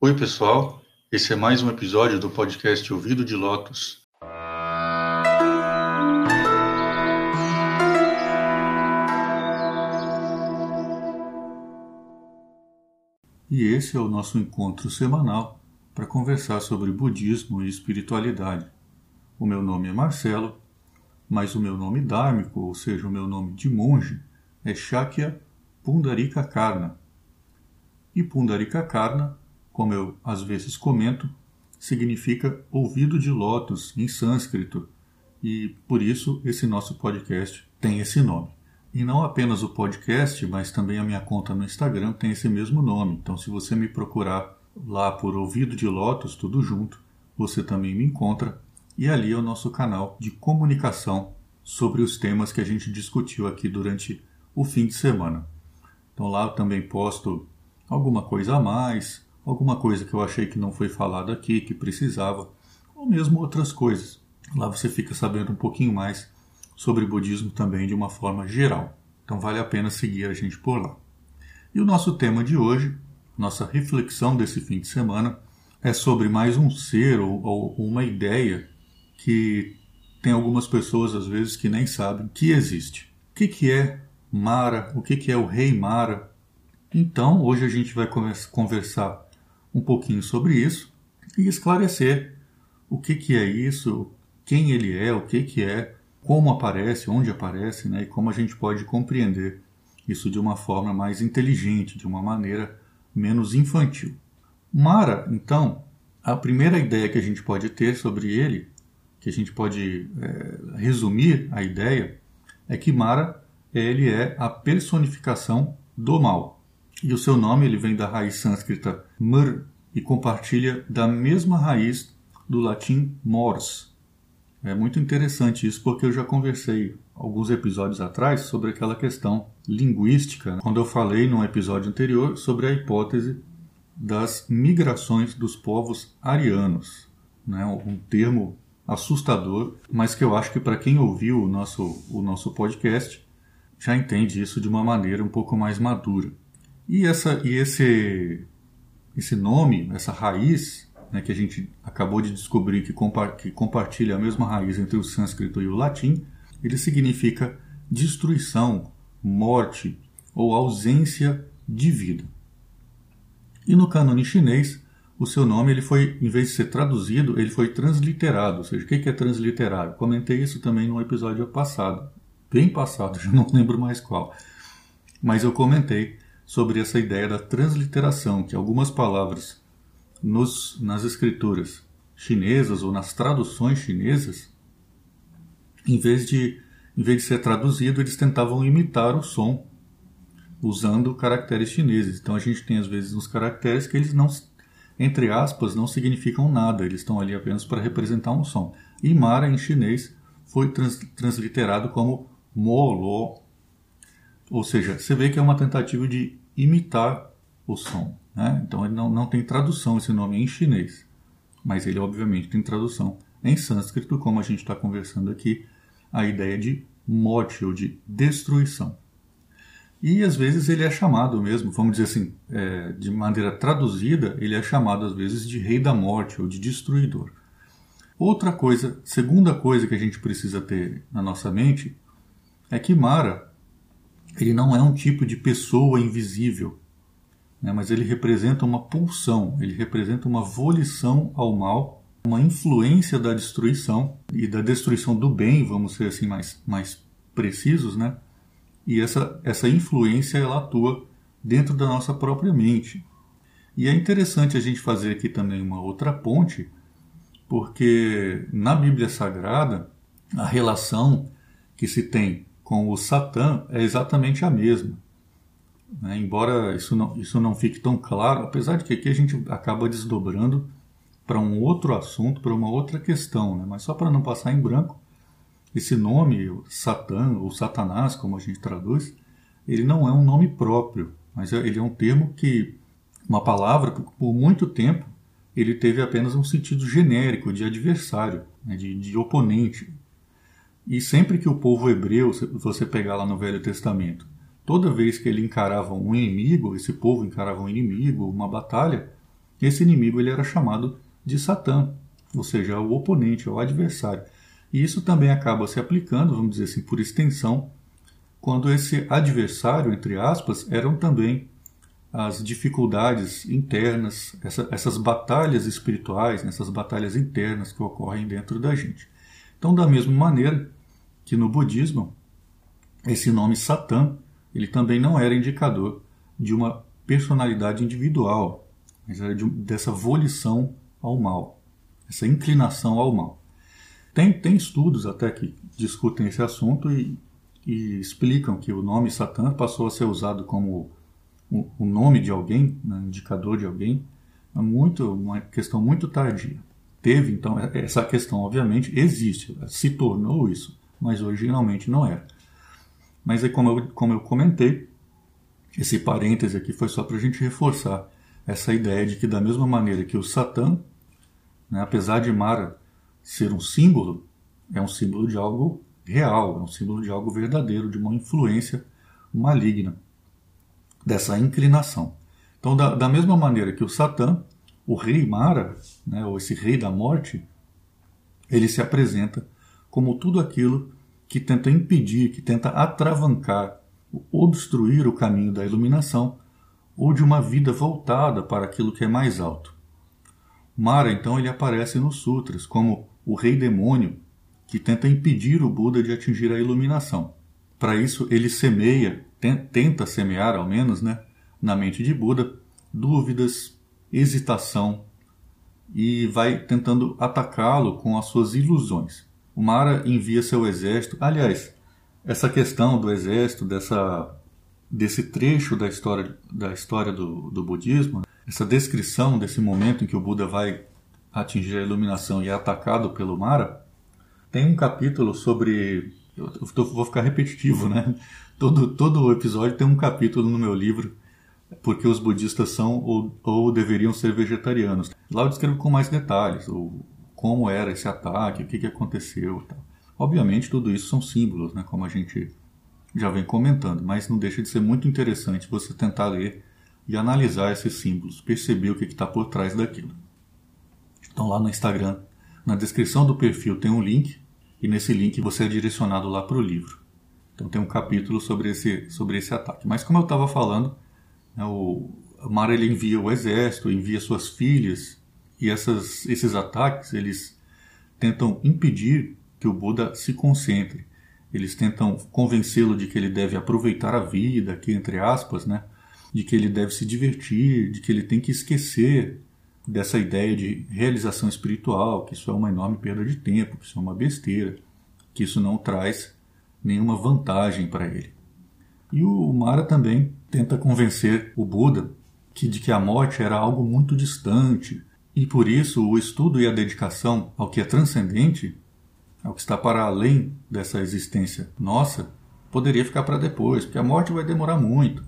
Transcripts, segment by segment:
Oi, pessoal. Esse é mais um episódio do podcast Ouvido de Lotus. E esse é o nosso encontro semanal para conversar sobre budismo e espiritualidade. O meu nome é Marcelo, mas o meu nome dármico, ou seja, o meu nome de monge, é Shakya Pundarika Karna. E Pundarika Karna como eu às vezes comento, significa ouvido de lótus em sânscrito, e por isso esse nosso podcast tem esse nome. E não apenas o podcast, mas também a minha conta no Instagram tem esse mesmo nome. Então, se você me procurar lá por Ouvido de Lotus, tudo junto, você também me encontra. E ali é o nosso canal de comunicação sobre os temas que a gente discutiu aqui durante o fim de semana. Então, lá eu também posto alguma coisa a mais, alguma coisa que eu achei que não foi falado aqui, que precisava, ou mesmo outras coisas. Lá você fica sabendo um pouquinho mais sobre budismo também de uma forma geral. Então vale a pena seguir a gente por lá. E o nosso tema de hoje, nossa reflexão desse fim de semana, é sobre mais um ser ou, ou uma ideia que tem algumas pessoas às vezes que nem sabem que existe. O que, que é Mara? O que, que é o Rei Mara? Então, hoje a gente vai conversar um pouquinho sobre isso e esclarecer o que, que é isso, quem ele é, o que, que é, como aparece, onde aparece, né, e como a gente pode compreender isso de uma forma mais inteligente, de uma maneira menos infantil. Mara, então, a primeira ideia que a gente pode ter sobre ele, que a gente pode é, resumir a ideia, é que Mara ele é a personificação do mal. E o seu nome ele vem da raiz sânscrita mur e compartilha da mesma raiz do latim mors. É muito interessante isso porque eu já conversei alguns episódios atrás sobre aquela questão linguística, quando eu falei num episódio anterior sobre a hipótese das migrações dos povos arianos, né? um termo assustador, mas que eu acho que para quem ouviu o nosso, o nosso podcast já entende isso de uma maneira um pouco mais madura. E, essa, e esse, esse nome, essa raiz, né, que a gente acabou de descobrir que, compa que compartilha a mesma raiz entre o sânscrito e o latim, ele significa destruição, morte ou ausência de vida. E no cânone chinês, o seu nome ele foi, em vez de ser traduzido, ele foi transliterado. Ou seja, o que é transliterado? Comentei isso também no episódio passado, bem passado, já não lembro mais qual. Mas eu comentei sobre essa ideia da transliteração, que algumas palavras nos, nas escrituras chinesas ou nas traduções chinesas, em vez de em vez de ser traduzido, eles tentavam imitar o som usando caracteres chineses. Então a gente tem às vezes uns caracteres que eles não, entre aspas, não significam nada, eles estão ali apenas para representar um som. E Mara em chinês foi trans, transliterado como Molo, ou seja, você vê que é uma tentativa de imitar o som. Né? Então ele não, não tem tradução esse nome em chinês, mas ele obviamente tem tradução em sânscrito, como a gente está conversando aqui, a ideia de morte ou de destruição. E às vezes ele é chamado mesmo, vamos dizer assim, é, de maneira traduzida, ele é chamado às vezes de rei da morte ou de destruidor. Outra coisa, segunda coisa que a gente precisa ter na nossa mente é que Mara ele não é um tipo de pessoa invisível, né, mas ele representa uma pulsão, ele representa uma volição ao mal, uma influência da destruição e da destruição do bem, vamos ser assim mais, mais precisos, né? E essa, essa influência ela atua dentro da nossa própria mente. E é interessante a gente fazer aqui também uma outra ponte, porque na Bíblia Sagrada a relação que se tem com o Satã é exatamente a mesma. Né? Embora isso não, isso não fique tão claro, apesar de que aqui a gente acaba desdobrando para um outro assunto, para uma outra questão, né? mas só para não passar em branco, esse nome, Satã ou Satanás, como a gente traduz, ele não é um nome próprio, mas é, ele é um termo que, uma palavra que por muito tempo ele teve apenas um sentido genérico de adversário, né? de, de oponente, e sempre que o povo hebreu, você pegar lá no Velho Testamento, toda vez que ele encarava um inimigo, esse povo encarava um inimigo, uma batalha, esse inimigo ele era chamado de Satã, ou seja, o oponente, o adversário. E isso também acaba se aplicando, vamos dizer assim, por extensão, quando esse adversário, entre aspas, eram também as dificuldades internas, essa, essas batalhas espirituais, né, essas batalhas internas que ocorrem dentro da gente. Então, da mesma maneira que no budismo, esse nome Satã, ele também não era indicador de uma personalidade individual, mas era de, dessa volição ao mal, essa inclinação ao mal. Tem, tem estudos até que discutem esse assunto e, e explicam que o nome Satã passou a ser usado como o, o nome de alguém, né, indicador de alguém, muito, uma questão muito tardia. Teve, então, essa questão, obviamente, existe, se tornou isso, mas originalmente não era. Mas aí, como eu, como eu comentei, esse parêntese aqui foi só para a gente reforçar essa ideia de que, da mesma maneira que o Satã, né, apesar de Mara ser um símbolo, é um símbolo de algo real, é um símbolo de algo verdadeiro, de uma influência maligna, dessa inclinação. Então, da, da mesma maneira que o Satã, o rei Mara, né, ou esse rei da morte, ele se apresenta como tudo aquilo que tenta impedir, que tenta atravancar, obstruir o caminho da iluminação ou de uma vida voltada para aquilo que é mais alto. Mara, então, ele aparece nos sutras como o rei demônio que tenta impedir o Buda de atingir a iluminação. Para isso, ele semeia, tenta semear ao menos, né, na mente de Buda, dúvidas, hesitação e vai tentando atacá-lo com as suas ilusões. O Mara envia seu exército. Aliás, essa questão do exército, dessa, desse trecho da história, da história do, do budismo, essa descrição desse momento em que o Buda vai atingir a iluminação e é atacado pelo Mara, tem um capítulo sobre. Eu vou ficar repetitivo, né? Todo, todo episódio tem um capítulo no meu livro, porque os budistas são ou, ou deveriam ser vegetarianos. Lá eu descrevo com mais detalhes o, como era esse ataque, o que, que aconteceu. Tal. Obviamente, tudo isso são símbolos, né? como a gente já vem comentando, mas não deixa de ser muito interessante você tentar ler e analisar esses símbolos, perceber o que está por trás daquilo. Então lá no Instagram, na descrição do perfil tem um link e nesse link você é direcionado lá para o livro. Então tem um capítulo sobre esse, sobre esse ataque. Mas como eu estava falando, né, o Mara envia o exército, envia suas filhas e essas, esses ataques eles tentam impedir que o Buda se concentre. Eles tentam convencê-lo de que ele deve aproveitar a vida, aqui entre aspas, né? de que ele deve se divertir, de que ele tem que esquecer dessa ideia de realização espiritual, que isso é uma enorme perda de tempo, que isso é uma besteira, que isso não traz nenhuma vantagem para ele. E o Mara também tenta convencer o Buda que, de que a morte era algo muito distante, e por isso o estudo e a dedicação ao que é transcendente, ao que está para além dessa existência nossa, poderia ficar para depois, porque a morte vai demorar muito.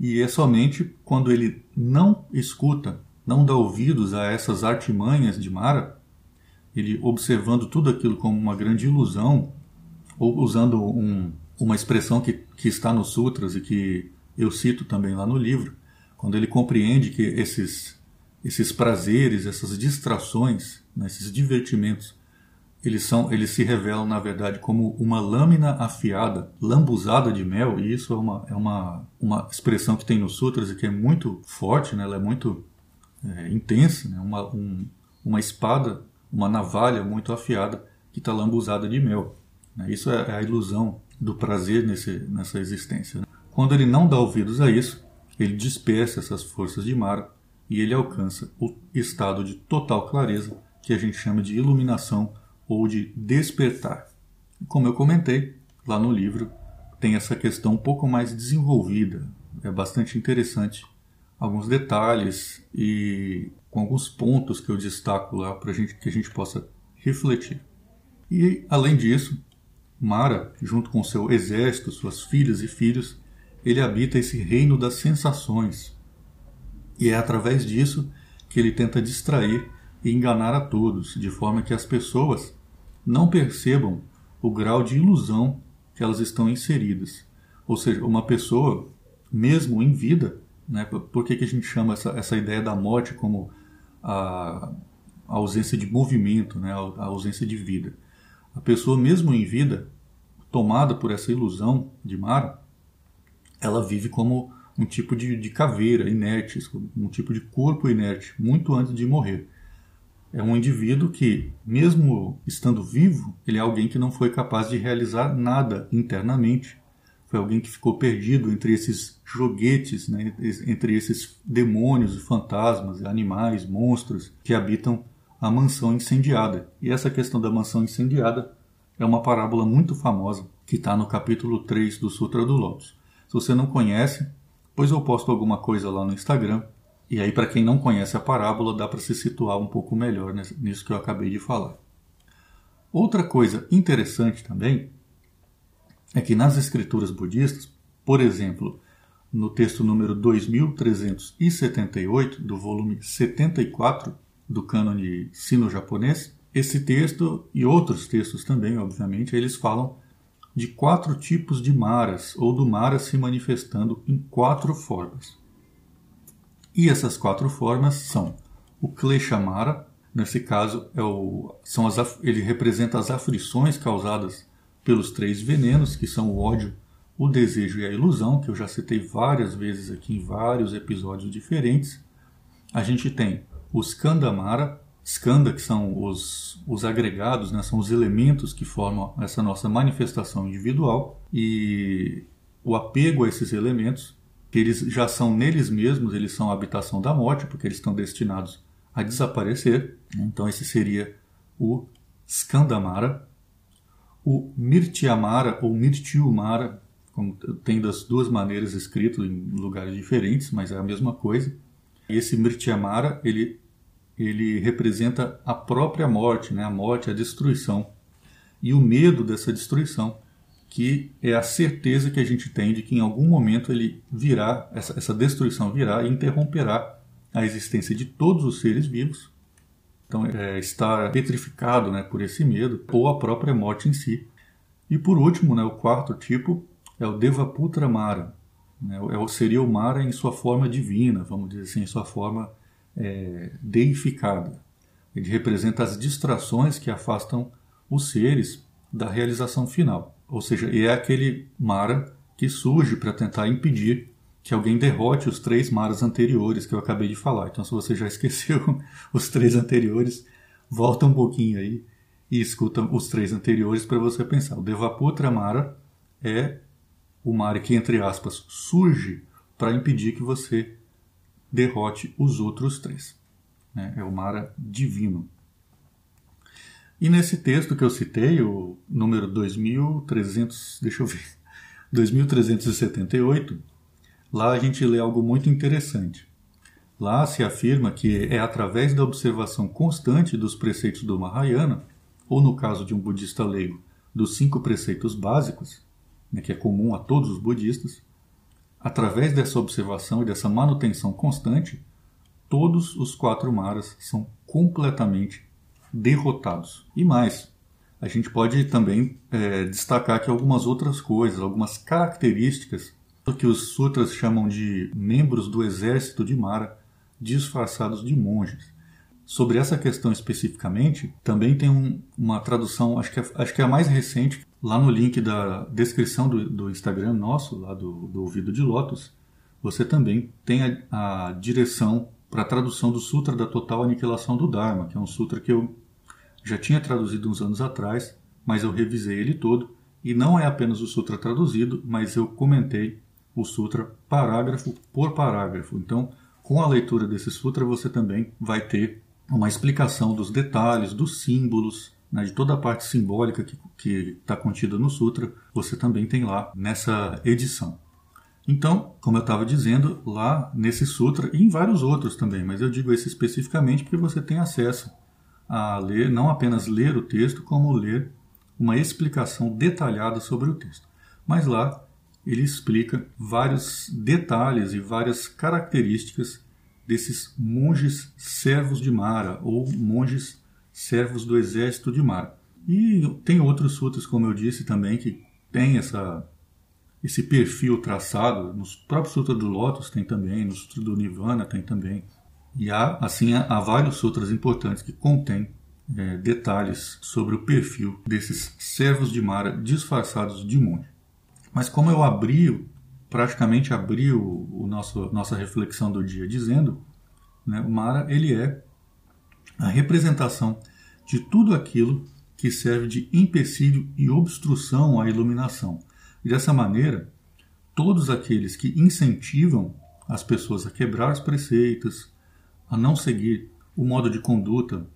E é somente quando ele não escuta não dá ouvidos a essas artimanhas de Mara, ele observando tudo aquilo como uma grande ilusão, ou usando um, uma expressão que, que está nos sutras e que eu cito também lá no livro, quando ele compreende que esses, esses prazeres, essas distrações, né, esses divertimentos, eles são, eles se revelam na verdade como uma lâmina afiada, lambuzada de mel, e isso é uma, é uma, uma expressão que tem nos sutras e que é muito forte, né, ela é muito é, intensa, né? uma, um, uma espada, uma navalha muito afiada que está lambuzada de mel. Né? Isso é, é a ilusão do prazer nesse, nessa existência. Né? Quando ele não dá ouvidos a isso, ele dispersa essas forças de Mara e ele alcança o estado de total clareza que a gente chama de iluminação ou de despertar. Como eu comentei lá no livro, tem essa questão um pouco mais desenvolvida, é bastante interessante alguns detalhes e com alguns pontos que eu destaco lá para gente que a gente possa refletir. E além disso, Mara, junto com seu exército, suas filhas e filhos, ele habita esse reino das sensações. E é através disso que ele tenta distrair e enganar a todos, de forma que as pessoas não percebam o grau de ilusão que elas estão inseridas. Ou seja, uma pessoa, mesmo em vida, Né? Por que, que a gente chama essa, essa ideia da morte como a, a ausência de movimento, né? a ausência de vida? A pessoa, mesmo em vida, tomada por essa ilusão de Mara, ela vive como um tipo de, de caveira inerte, um tipo de corpo inerte, muito antes de morrer. É um indivíduo que, mesmo estando vivo, ele é alguém que não foi capaz de realizar nada internamente. Foi alguém que ficou perdido entre esses joguetes, né, entre esses demônios fantasmas, animais, monstros que habitam a mansão incendiada. E essa questão da mansão incendiada é uma parábola muito famosa que está no capítulo 3 do Sutra do Lótus. Se você não conhece, pois eu posto alguma coisa lá no Instagram. E aí, para quem não conhece a parábola, dá para se situar um pouco melhor nisso que eu acabei de falar. Outra coisa interessante também é que nas escrituras budistas, por exemplo, no texto número 2378 do volume 74 do cânone sino-japonês, esse texto e outros textos também, obviamente, eles falam de quatro tipos de maras, ou do mara se manifestando em quatro formas. E essas quatro formas são o Kleshamara, nesse caso é o, são as, ele representa as aflições causadas pelos três venenos, que são o ódio, o desejo e a ilusão, que eu já citei várias vezes aqui em vários episódios diferentes. A gente tem o Skandamara, skanda, que são os, os agregados, né, são os elementos que formam essa nossa manifestação individual, e o apego a esses elementos, que eles já são neles mesmos, eles são a habitação da morte, porque eles estão destinados a desaparecer. Né? Então, esse seria o Skandamara. O Mirtyamara ou Mirtyumara, como tem das duas maneiras escrito em lugares diferentes, mas é a mesma coisa. Esse Mirtyamara, ele ele representa a própria morte, né? a morte, a destruição. E o medo dessa destruição, que é a certeza que a gente tem de que em algum momento ele virá, essa, essa destruição virá e interromperá a existência de todos os seres vivos. Então, é, estar petrificado né, por esse medo, ou a própria morte em si. E por último, né, o quarto tipo é o Devaputra Mara. Né, é, seria o Mara em sua forma divina, vamos dizer assim, em sua forma é, deificada. Ele representa as distrações que afastam os seres da realização final. Ou seja, é aquele Mara que surge para tentar impedir que alguém derrote os três Maras anteriores que eu acabei de falar. Então, se você já esqueceu os três anteriores, volta um pouquinho aí e escuta os três anteriores para você pensar. O Devaputra Mara é o Mara que, entre aspas, surge para impedir que você derrote os outros três. Né? É o Mara divino. E nesse texto que eu citei, o número 2300, deixa eu ver, 2378, lá a gente lê algo muito interessante. Lá se afirma que é através da observação constante dos preceitos do Mahayana, ou no caso de um budista leigo, dos cinco preceitos básicos, né, que é comum a todos os budistas, Através dessa observação e dessa manutenção constante, todos os quatro maras são completamente derrotados. E mais, a gente pode também é, destacar aqui algumas outras coisas, algumas características que os sutras chamam de membros do exército de Mara disfarçados de monges. Sobre essa questão especificamente, também tem um, uma tradução, acho que, é, acho que é a mais recente, lá no link da descrição do, do Instagram nosso, lá do, do Ouvido de Lotus, você também tem a, a direção para a tradução do Sutra da Total Aniquilação do Dharma, que é um sutra que eu já tinha traduzido uns anos atrás, mas eu revisei ele todo, e não é apenas o sutra traduzido, mas eu comentei o sutra parágrafo por parágrafo. Então, com a leitura desse sutra, você também vai ter uma explicação dos detalhes, dos símbolos, né, de toda a parte simbólica que está contida no Sutra, você também tem lá nessa edição. Então, como eu estava dizendo, lá nesse Sutra e em vários outros também, mas eu digo esse especificamente porque você tem acesso a ler, não apenas ler o texto, como ler uma explicação detalhada sobre o texto. Mas lá ele explica vários detalhes e várias características desses monges servos de Mara, ou monges servos do exército de Mara. E tem outros sutras, como eu disse também, que tem essa, esse perfil traçado, nos próprios sutras do Lotus tem também, no Sutra do Nirvana tem também. E há, assim, há vários sutras importantes que contêm é, detalhes sobre o perfil desses servos de Mara disfarçados de monge. Mas como eu abri, praticamente abri o, nosso, nossa reflexão do dia dizendo, né, o Mara ele é a representação de tudo aquilo que serve de empecilho e obstrução à iluminação. Dessa maneira, todos aqueles que incentivam as pessoas a quebrar os preceitos, a não seguir o modo de conduta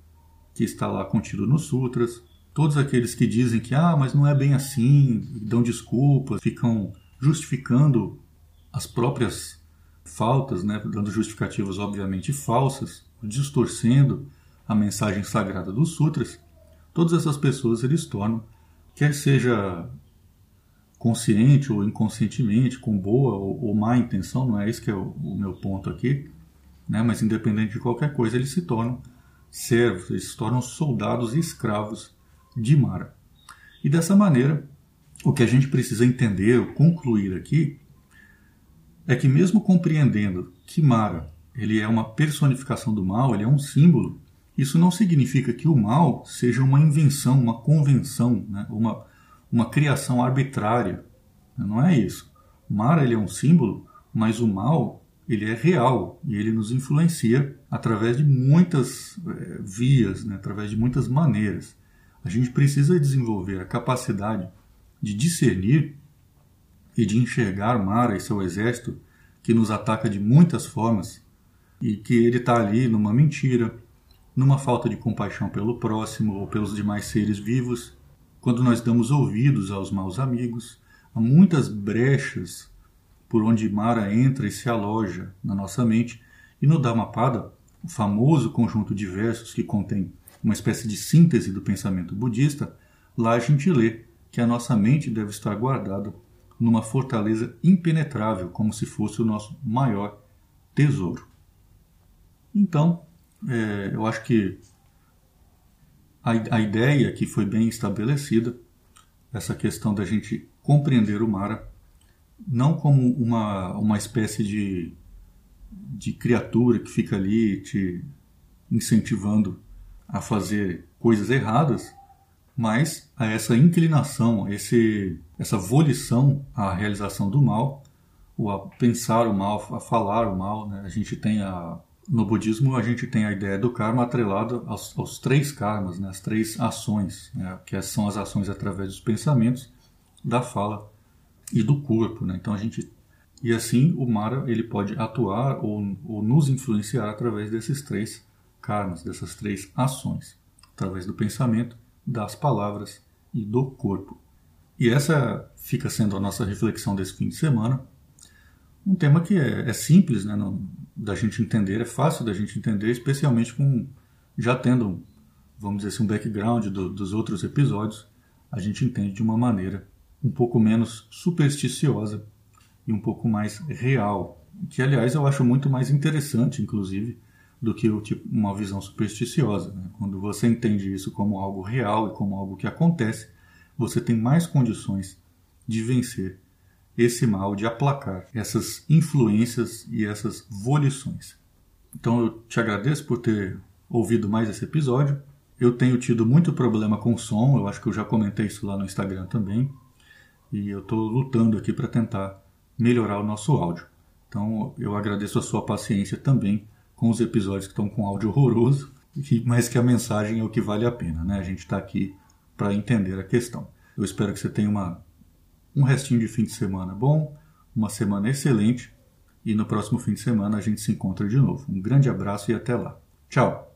que está lá contido nos sutras, todos aqueles que dizem que ah, mas não é bem assim, dão desculpas, ficam justificando as próprias faltas, né, dando justificativas obviamente falsas, distorcendo a mensagem sagrada dos sutras, todas essas pessoas eles tornam, quer seja consciente ou inconscientemente, com boa ou, ou má intenção, não é esse que é o, o meu ponto aqui, né? mas independente de qualquer coisa, eles se tornam servos, eles se tornam soldados e escravos de Mara. E dessa maneira, o que a gente precisa entender ou concluir aqui é que mesmo compreendendo que Mara ele é uma personificação do mal, ele é um símbolo, isso não significa que o mal seja uma invenção, uma convenção, né? uma, uma criação arbitrária. Não é isso. Mara ele é um símbolo, mas o mal ele é real e ele nos influencia através de muitas é, vias, né? através de muitas maneiras. A gente precisa desenvolver a capacidade de discernir e de enxergar Mara e seu exército que nos ataca de muitas formas e que ele está ali numa mentira, numa falta de compaixão pelo próximo ou pelos demais seres vivos, quando nós damos ouvidos aos maus amigos, há muitas brechas por onde Mara entra e se aloja na nossa mente, e no Dhammapada, o famoso conjunto de versos que contém uma espécie de síntese do pensamento budista, lá a gente lê que a nossa mente deve estar guardada numa fortaleza impenetrável, como se fosse o nosso maior tesouro. Então, é, eu acho que a, a ideia que foi bem estabelecida, essa questão da gente compreender o Mara, não como uma, uma espécie de, de criatura que fica ali te incentivando a fazer coisas erradas, mas a essa inclinação, esse, essa volição à realização do mal, ou a pensar o mal, a falar o mal. Né? A gente tem a, no budismo a gente tem a ideia do karma atrelada aos, aos três karmas, né, as três ações, né, que são as ações através dos pensamentos, da fala e do corpo. Né? Então a gente e assim o Mara ele pode atuar ou, ou nos influenciar através desses três karmas, dessas três ações, através do pensamento, das palavras e do corpo. E essa fica sendo a nossa reflexão desse fim de semana. Um tema que é, é simples, né? Não, da gente entender, é fácil da gente entender, especialmente com já tendo, vamos dizer assim, um background do, dos outros episódios, a gente entende de uma maneira um pouco menos supersticiosa e um pouco mais real, que aliás eu acho muito mais interessante, inclusive, do que tipo, uma visão supersticiosa. Né? Quando você entende isso como algo real e como algo que acontece, você tem mais condições de vencer esse mal, de aplacar essas influências e essas volições. Então eu te agradeço por ter ouvido mais esse episódio. Eu tenho tido muito problema com som, eu acho que eu já comentei isso lá no Instagram também. E eu estou lutando aqui para tentar melhorar o nosso áudio. Então eu agradeço a sua paciência também com os episódios que estão com áudio horroroso, mas que a mensagem é o que vale a pena. Né? A gente está aqui para entender a questão. Eu espero que você tenha uma um restinho de fim de semana bom, uma semana excelente e no próximo fim de semana a gente se encontra de novo. Um grande abraço e até lá. Tchau!